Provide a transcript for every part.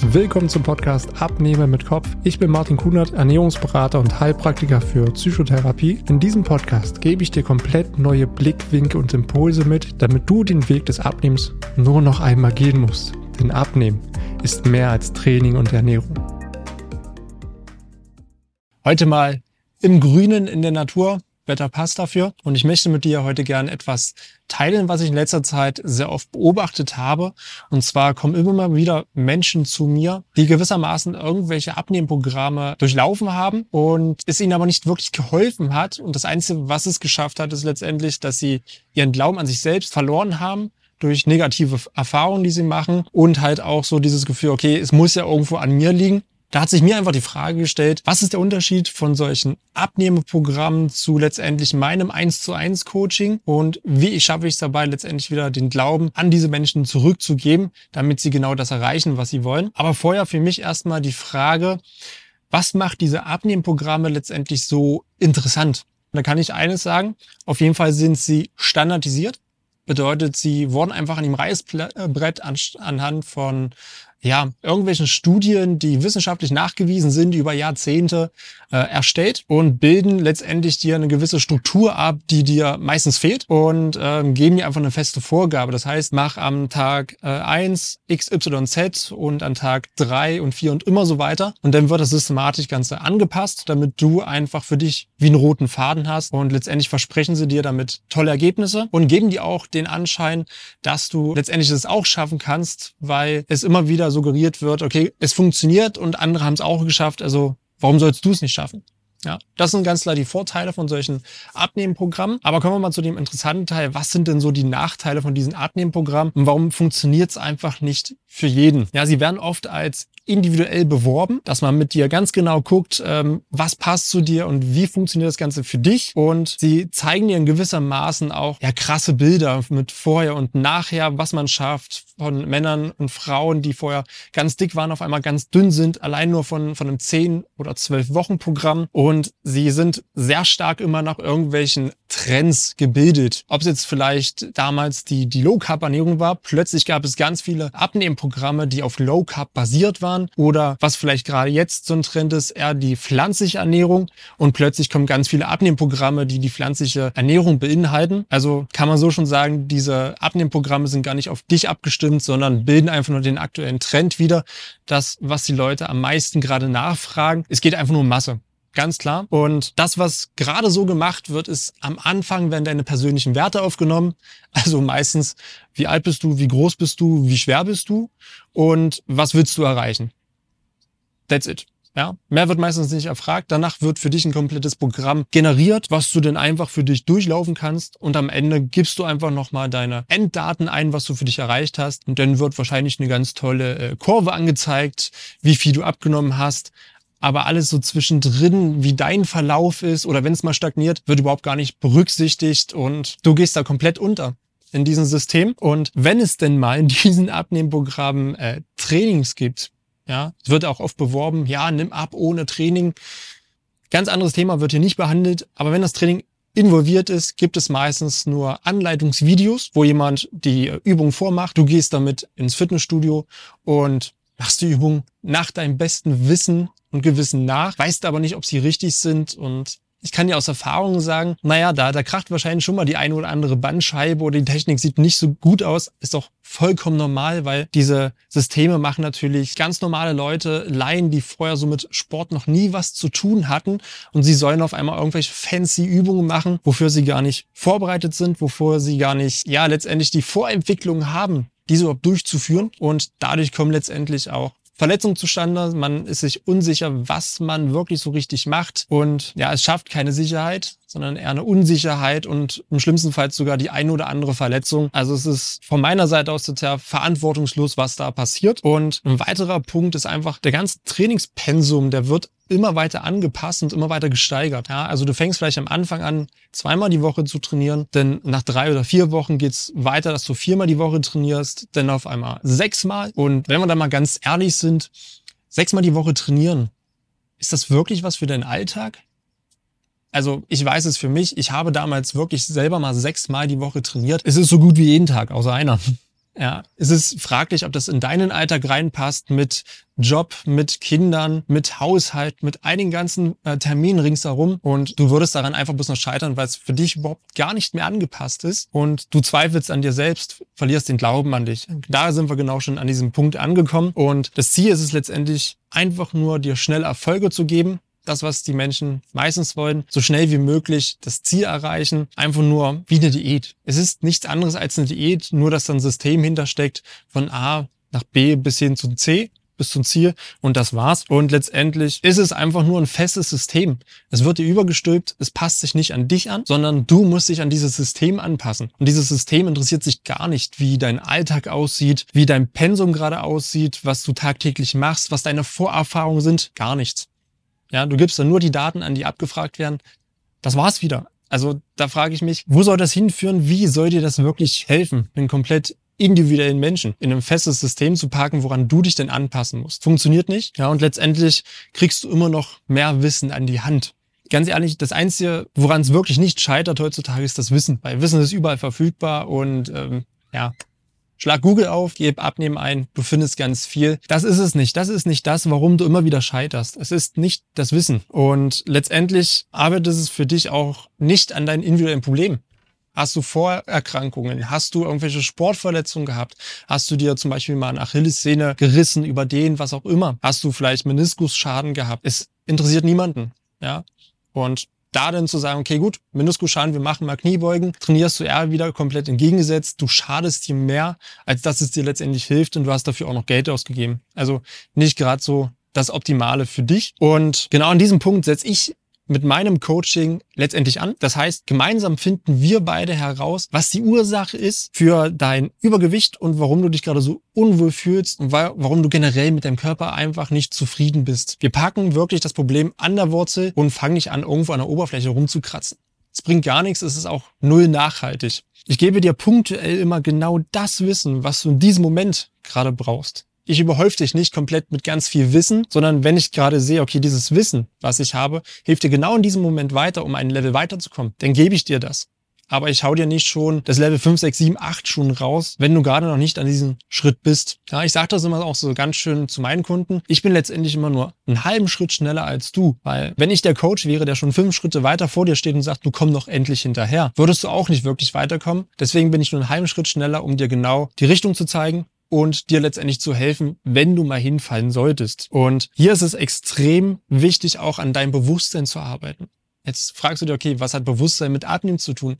Willkommen zum Podcast Abnehmer mit Kopf. Ich bin Martin Kunert, Ernährungsberater und Heilpraktiker für Psychotherapie. In diesem Podcast gebe ich dir komplett neue Blickwinkel und Impulse mit, damit du den Weg des Abnehmens nur noch einmal gehen musst. Denn Abnehmen ist mehr als Training und Ernährung. Heute mal im Grünen in der Natur. Wetter passt dafür. Und ich möchte mit dir heute gerne etwas teilen, was ich in letzter Zeit sehr oft beobachtet habe. Und zwar kommen immer mal wieder Menschen zu mir, die gewissermaßen irgendwelche Abnehmprogramme durchlaufen haben und es ihnen aber nicht wirklich geholfen hat. Und das Einzige, was es geschafft hat, ist letztendlich, dass sie ihren Glauben an sich selbst verloren haben durch negative Erfahrungen, die sie machen und halt auch so dieses Gefühl, okay, es muss ja irgendwo an mir liegen da hat sich mir einfach die Frage gestellt, was ist der Unterschied von solchen Abnehmeprogrammen zu letztendlich meinem 1 zu 1 Coaching und wie schaffe ich es dabei, letztendlich wieder den Glauben an diese Menschen zurückzugeben, damit sie genau das erreichen, was sie wollen. Aber vorher für mich erstmal die Frage, was macht diese Abnehmprogramme letztendlich so interessant? da kann ich eines sagen, auf jeden Fall sind sie standardisiert. Bedeutet, sie wurden einfach an dem Reißbrett anhand von ja, irgendwelchen Studien, die wissenschaftlich nachgewiesen sind, über Jahrzehnte äh, erstellt und bilden letztendlich dir eine gewisse Struktur ab, die dir meistens fehlt und ähm, geben dir einfach eine feste Vorgabe. Das heißt, mach am Tag äh, 1 XYZ und an Tag 3 und 4 und immer so weiter. Und dann wird das systematisch Ganze angepasst, damit du einfach für dich wie einen roten Faden hast. Und letztendlich versprechen sie dir damit tolle Ergebnisse und geben dir auch den Anschein, dass du letztendlich das auch schaffen kannst, weil es immer wieder suggeriert wird, okay, es funktioniert und andere haben es auch geschafft, also warum sollst du es nicht schaffen? Ja, das sind ganz klar die Vorteile von solchen Abnehmprogrammen. Aber kommen wir mal zu dem interessanten Teil. Was sind denn so die Nachteile von diesen Abnehmprogrammen und warum funktioniert es einfach nicht für jeden? Ja, sie werden oft als individuell beworben, dass man mit dir ganz genau guckt, ähm, was passt zu dir und wie funktioniert das Ganze für dich. Und sie zeigen dir in gewissermaßen auch ja krasse Bilder mit vorher und nachher, was man schafft von Männern und Frauen, die vorher ganz dick waren, auf einmal ganz dünn sind, allein nur von, von einem 10 oder 12 Wochen Programm. Und sie sind sehr stark immer nach irgendwelchen Trends gebildet. Ob es jetzt vielleicht damals die, die Low Carb Ernährung war, plötzlich gab es ganz viele Abnehmprogramme, die auf Low Carb basiert waren waren oder was vielleicht gerade jetzt so ein Trend ist, eher die pflanzliche Ernährung und plötzlich kommen ganz viele Abnehmprogramme, die die pflanzliche Ernährung beinhalten. Also kann man so schon sagen, diese Abnehmprogramme sind gar nicht auf dich abgestimmt, sondern bilden einfach nur den aktuellen Trend wieder. Das, was die Leute am meisten gerade nachfragen. Es geht einfach nur um Masse. Ganz klar. Und das, was gerade so gemacht wird, ist am Anfang werden deine persönlichen Werte aufgenommen. Also meistens, wie alt bist du, wie groß bist du, wie schwer bist du und was willst du erreichen. That's it. Ja, mehr wird meistens nicht erfragt. Danach wird für dich ein komplettes Programm generiert, was du denn einfach für dich durchlaufen kannst. Und am Ende gibst du einfach nochmal deine Enddaten ein, was du für dich erreicht hast. Und dann wird wahrscheinlich eine ganz tolle äh, Kurve angezeigt, wie viel du abgenommen hast. Aber alles so zwischendrin, wie dein Verlauf ist oder wenn es mal stagniert, wird überhaupt gar nicht berücksichtigt und du gehst da komplett unter in diesem System. Und wenn es denn mal in diesen Abnehmprogrammen äh, Trainings gibt, ja, es wird auch oft beworben, ja, nimm ab ohne Training. Ganz anderes Thema wird hier nicht behandelt, aber wenn das Training involviert ist, gibt es meistens nur Anleitungsvideos, wo jemand die Übung vormacht. Du gehst damit ins Fitnessstudio und machst die Übung nach deinem besten Wissen und Gewissen nach, weißt aber nicht, ob sie richtig sind. Und ich kann dir aus Erfahrung sagen, naja, da, da kracht wahrscheinlich schon mal die eine oder andere Bandscheibe oder die Technik sieht nicht so gut aus. Ist doch vollkommen normal, weil diese Systeme machen natürlich ganz normale Leute, Laien, die vorher so mit Sport noch nie was zu tun hatten. Und sie sollen auf einmal irgendwelche fancy Übungen machen, wofür sie gar nicht vorbereitet sind, wofür sie gar nicht, ja, letztendlich die Vorentwicklung haben, diese überhaupt durchzuführen. Und dadurch kommen letztendlich auch Verletzung zustande, man ist sich unsicher, was man wirklich so richtig macht. Und ja, es schafft keine Sicherheit, sondern eher eine Unsicherheit und im schlimmsten Fall sogar die eine oder andere Verletzung. Also es ist von meiner Seite aus total verantwortungslos, was da passiert. Und ein weiterer Punkt ist einfach der ganze Trainingspensum, der wird immer weiter angepasst und immer weiter gesteigert. Ja, also du fängst vielleicht am Anfang an, zweimal die Woche zu trainieren, denn nach drei oder vier Wochen geht's weiter, dass du viermal die Woche trainierst, dann auf einmal sechsmal. Und wenn wir dann mal ganz ehrlich sind, sechsmal die Woche trainieren, ist das wirklich was für deinen Alltag? Also ich weiß es für mich, ich habe damals wirklich selber mal sechsmal die Woche trainiert. Es ist so gut wie jeden Tag, außer einer. Ja, es ist fraglich, ob das in deinen Alltag reinpasst mit Job, mit Kindern, mit Haushalt, mit einigen ganzen äh, Terminen ringsherum und du würdest daran einfach bloß noch scheitern, weil es für dich überhaupt gar nicht mehr angepasst ist und du zweifelst an dir selbst, verlierst den Glauben an dich. Da sind wir genau schon an diesem Punkt angekommen und das Ziel ist es letztendlich einfach nur dir schnell Erfolge zu geben, das, was die Menschen meistens wollen, so schnell wie möglich das Ziel erreichen, einfach nur wie eine Diät. Es ist nichts anderes als eine Diät, nur dass da ein System hintersteckt von A nach B bis hin zu C bis zum Ziel und das war's. Und letztendlich ist es einfach nur ein festes System. Es wird dir übergestülpt, es passt sich nicht an dich an, sondern du musst dich an dieses System anpassen. Und dieses System interessiert sich gar nicht, wie dein Alltag aussieht, wie dein Pensum gerade aussieht, was du tagtäglich machst, was deine Vorerfahrungen sind, gar nichts. Ja, du gibst dann nur die Daten an, die abgefragt werden. Das war's wieder. Also da frage ich mich, wo soll das hinführen? Wie soll dir das wirklich helfen, einen komplett individuellen Menschen in ein festes System zu parken, woran du dich denn anpassen musst? Funktioniert nicht. Ja, und letztendlich kriegst du immer noch mehr Wissen an die Hand. Ganz ehrlich, das Einzige, woran es wirklich nicht scheitert heutzutage, ist das Wissen. Weil Wissen ist überall verfügbar und ähm, ja, Schlag Google auf, gib Abnehmen ein, du findest ganz viel. Das ist es nicht. Das ist nicht das, warum du immer wieder scheiterst. Es ist nicht das Wissen. Und letztendlich arbeitet es für dich auch nicht an deinen individuellen Problemen. Hast du Vorerkrankungen? Hast du irgendwelche Sportverletzungen gehabt? Hast du dir zum Beispiel mal eine Achillessehne gerissen, über den, was auch immer? Hast du vielleicht Meniskusschaden gehabt? Es interessiert niemanden. Ja. Und da dann zu sagen, okay, gut, Meniskusschaden, wir machen mal Kniebeugen, trainierst du eher wieder komplett entgegengesetzt, du schadest dir mehr, als dass es dir letztendlich hilft und du hast dafür auch noch Geld ausgegeben. Also nicht gerade so das Optimale für dich. Und genau an diesem Punkt setze ich mit meinem Coaching letztendlich an. Das heißt, gemeinsam finden wir beide heraus, was die Ursache ist für dein Übergewicht und warum du dich gerade so unwohl fühlst und warum du generell mit deinem Körper einfach nicht zufrieden bist. Wir packen wirklich das Problem an der Wurzel und fangen nicht an, irgendwo an der Oberfläche rumzukratzen. Es bringt gar nichts, es ist auch null nachhaltig. Ich gebe dir punktuell immer genau das Wissen, was du in diesem Moment gerade brauchst ich überhäufe dich nicht komplett mit ganz viel Wissen, sondern wenn ich gerade sehe, okay, dieses Wissen, was ich habe, hilft dir genau in diesem Moment weiter, um ein Level weiterzukommen, dann gebe ich dir das. Aber ich hau dir nicht schon das Level 5, 6, 7, 8 schon raus, wenn du gerade noch nicht an diesem Schritt bist. Ja, ich sage das immer auch so ganz schön zu meinen Kunden. Ich bin letztendlich immer nur einen halben Schritt schneller als du. Weil wenn ich der Coach wäre, der schon fünf Schritte weiter vor dir steht und sagt, du komm doch endlich hinterher, würdest du auch nicht wirklich weiterkommen. Deswegen bin ich nur einen halben Schritt schneller, um dir genau die Richtung zu zeigen und dir letztendlich zu helfen, wenn du mal hinfallen solltest. Und hier ist es extrem wichtig, auch an deinem Bewusstsein zu arbeiten. Jetzt fragst du dir, okay, was hat Bewusstsein mit Abnehmen zu tun?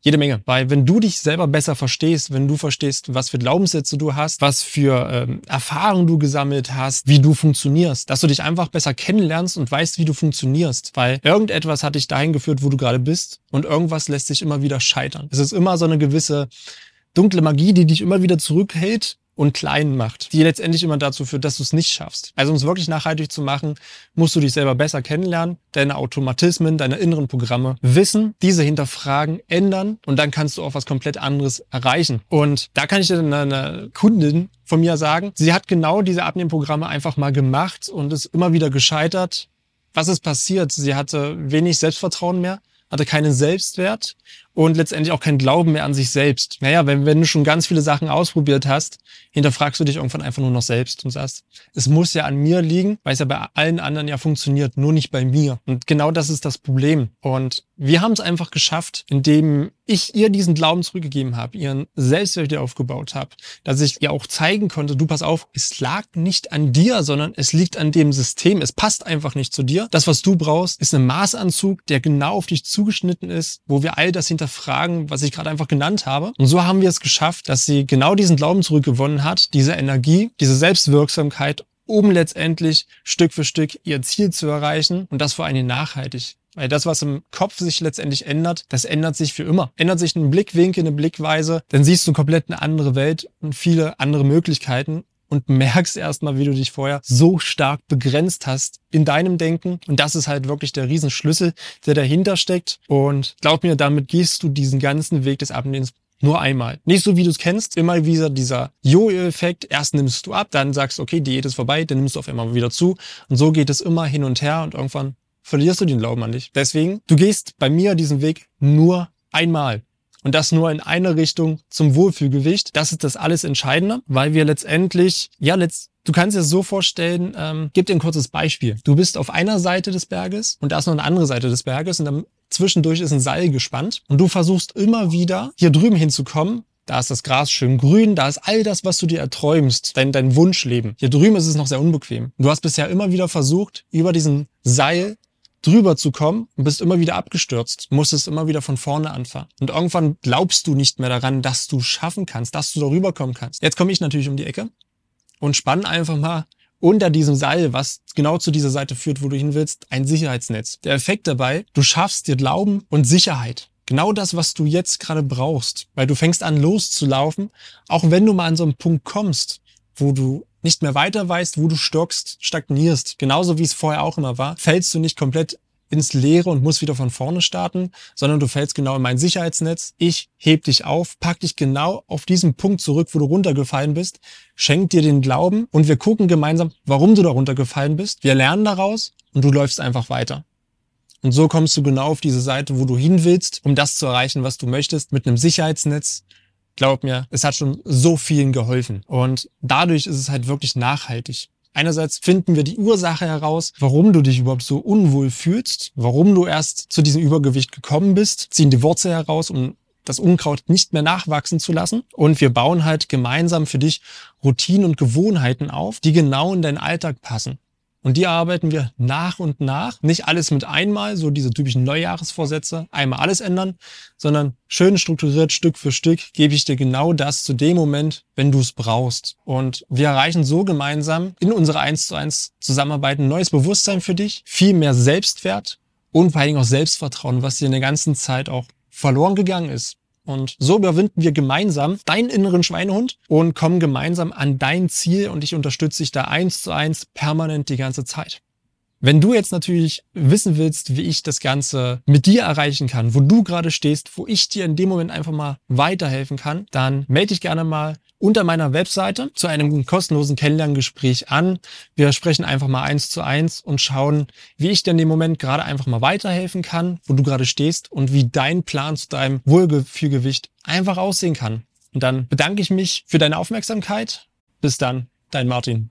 Jede Menge, weil wenn du dich selber besser verstehst, wenn du verstehst, was für Glaubenssätze du hast, was für ähm, Erfahrungen du gesammelt hast, wie du funktionierst, dass du dich einfach besser kennenlernst und weißt, wie du funktionierst, weil irgendetwas hat dich dahin geführt, wo du gerade bist und irgendwas lässt sich immer wieder scheitern. Es ist immer so eine gewisse dunkle Magie, die dich immer wieder zurückhält und klein macht, die letztendlich immer dazu führt, dass du es nicht schaffst. Also um es wirklich nachhaltig zu machen, musst du dich selber besser kennenlernen, deine Automatismen, deine inneren Programme wissen, diese hinterfragen, ändern und dann kannst du auch was komplett anderes erreichen. Und da kann ich dir eine Kundin von mir sagen, sie hat genau diese Abnehmprogramme einfach mal gemacht und ist immer wieder gescheitert. Was ist passiert? Sie hatte wenig Selbstvertrauen mehr, hatte keinen Selbstwert und letztendlich auch keinen Glauben mehr an sich selbst. Naja, wenn, wenn du schon ganz viele Sachen ausprobiert hast, hinterfragst du dich irgendwann einfach nur noch selbst und sagst, es muss ja an mir liegen, weil es ja bei allen anderen ja funktioniert, nur nicht bei mir. Und genau das ist das Problem. Und wir haben es einfach geschafft, indem ich ihr diesen Glauben zurückgegeben habe, ihren Selbstwert wieder aufgebaut habe, dass ich ihr auch zeigen konnte, du pass auf, es lag nicht an dir, sondern es liegt an dem System. Es passt einfach nicht zu dir. Das, was du brauchst, ist ein Maßanzug, der genau auf dich zugeschnitten ist, wo wir all das hinterfragen, was ich gerade einfach genannt habe. Und so haben wir es geschafft, dass sie genau diesen Glauben zurückgewonnen hat, diese Energie, diese Selbstwirksamkeit um letztendlich Stück für Stück ihr Ziel zu erreichen und das vor allem nachhaltig. Weil das, was im Kopf sich letztendlich ändert, das ändert sich für immer. Ändert sich ein Blickwinkel, eine Blickweise, dann siehst du komplett eine andere Welt und viele andere Möglichkeiten und merkst erstmal, wie du dich vorher so stark begrenzt hast in deinem Denken. Und das ist halt wirklich der Riesenschlüssel, der dahinter steckt. Und glaub mir, damit gehst du diesen ganzen Weg des Abnehmens nur einmal. Nicht so, wie du es kennst, immer wieder dieser Jojo-Effekt. Erst nimmst du ab, dann sagst du, okay, Diät ist vorbei, dann nimmst du auf einmal wieder zu. Und so geht es immer hin und her und irgendwann verlierst du den Glauben an dich. Deswegen, du gehst bei mir diesen Weg nur einmal. Und das nur in eine Richtung zum Wohlfühlgewicht. Das ist das alles Entscheidende, weil wir letztendlich, ja, letzt, Du kannst dir das so vorstellen, ähm, gib dir ein kurzes Beispiel. Du bist auf einer Seite des Berges und da ist noch eine andere Seite des Berges und dann zwischendurch ist ein Seil gespannt und du versuchst immer wieder hier drüben hinzukommen. Da ist das Gras schön grün, da ist all das, was du dir erträumst, dein, dein Wunschleben. Hier drüben ist es noch sehr unbequem. Du hast bisher immer wieder versucht, über diesen Seil drüber zu kommen und bist immer wieder abgestürzt, musstest immer wieder von vorne anfangen. Und irgendwann glaubst du nicht mehr daran, dass du schaffen kannst, dass du darüber kommen kannst. Jetzt komme ich natürlich um die Ecke und spann einfach mal unter diesem Seil, was genau zu dieser Seite führt, wo du hin willst, ein Sicherheitsnetz. Der Effekt dabei, du schaffst dir Glauben und Sicherheit. Genau das, was du jetzt gerade brauchst, weil du fängst an loszulaufen, auch wenn du mal an so einen Punkt kommst, wo du nicht mehr weiter weißt, wo du stockst, stagnierst, genauso wie es vorher auch immer war, fällst du nicht komplett ins Leere und musst wieder von vorne starten, sondern du fällst genau in mein Sicherheitsnetz. Ich heb dich auf, pack dich genau auf diesen Punkt zurück, wo du runtergefallen bist, schenk dir den Glauben und wir gucken gemeinsam, warum du da runtergefallen bist. Wir lernen daraus und du läufst einfach weiter. Und so kommst du genau auf diese Seite, wo du hin willst, um das zu erreichen, was du möchtest, mit einem Sicherheitsnetz. Glaub mir, es hat schon so vielen geholfen. Und dadurch ist es halt wirklich nachhaltig. Einerseits finden wir die Ursache heraus, warum du dich überhaupt so unwohl fühlst, warum du erst zu diesem Übergewicht gekommen bist, ziehen die Wurzel heraus, um das Unkraut nicht mehr nachwachsen zu lassen. Und wir bauen halt gemeinsam für dich Routinen und Gewohnheiten auf, die genau in deinen Alltag passen. Und die arbeiten wir nach und nach. Nicht alles mit einmal, so diese typischen Neujahresvorsätze, einmal alles ändern, sondern schön strukturiert, Stück für Stück, gebe ich dir genau das zu dem Moment, wenn du es brauchst. Und wir erreichen so gemeinsam in unserer 1 zu 1 Zusammenarbeit ein neues Bewusstsein für dich, viel mehr Selbstwert und vor allen Dingen auch Selbstvertrauen, was dir in der ganzen Zeit auch verloren gegangen ist. Und so überwinden wir gemeinsam deinen inneren Schweinehund und kommen gemeinsam an dein Ziel und ich unterstütze dich da eins zu eins permanent die ganze Zeit. Wenn du jetzt natürlich wissen willst, wie ich das Ganze mit dir erreichen kann, wo du gerade stehst, wo ich dir in dem Moment einfach mal weiterhelfen kann, dann melde dich gerne mal unter meiner Webseite zu einem kostenlosen Kennenlerngespräch an. Wir sprechen einfach mal eins zu eins und schauen, wie ich dir in dem Moment gerade einfach mal weiterhelfen kann, wo du gerade stehst und wie dein Plan zu deinem Wohlgefühlgewicht einfach aussehen kann. Und dann bedanke ich mich für deine Aufmerksamkeit. Bis dann, dein Martin.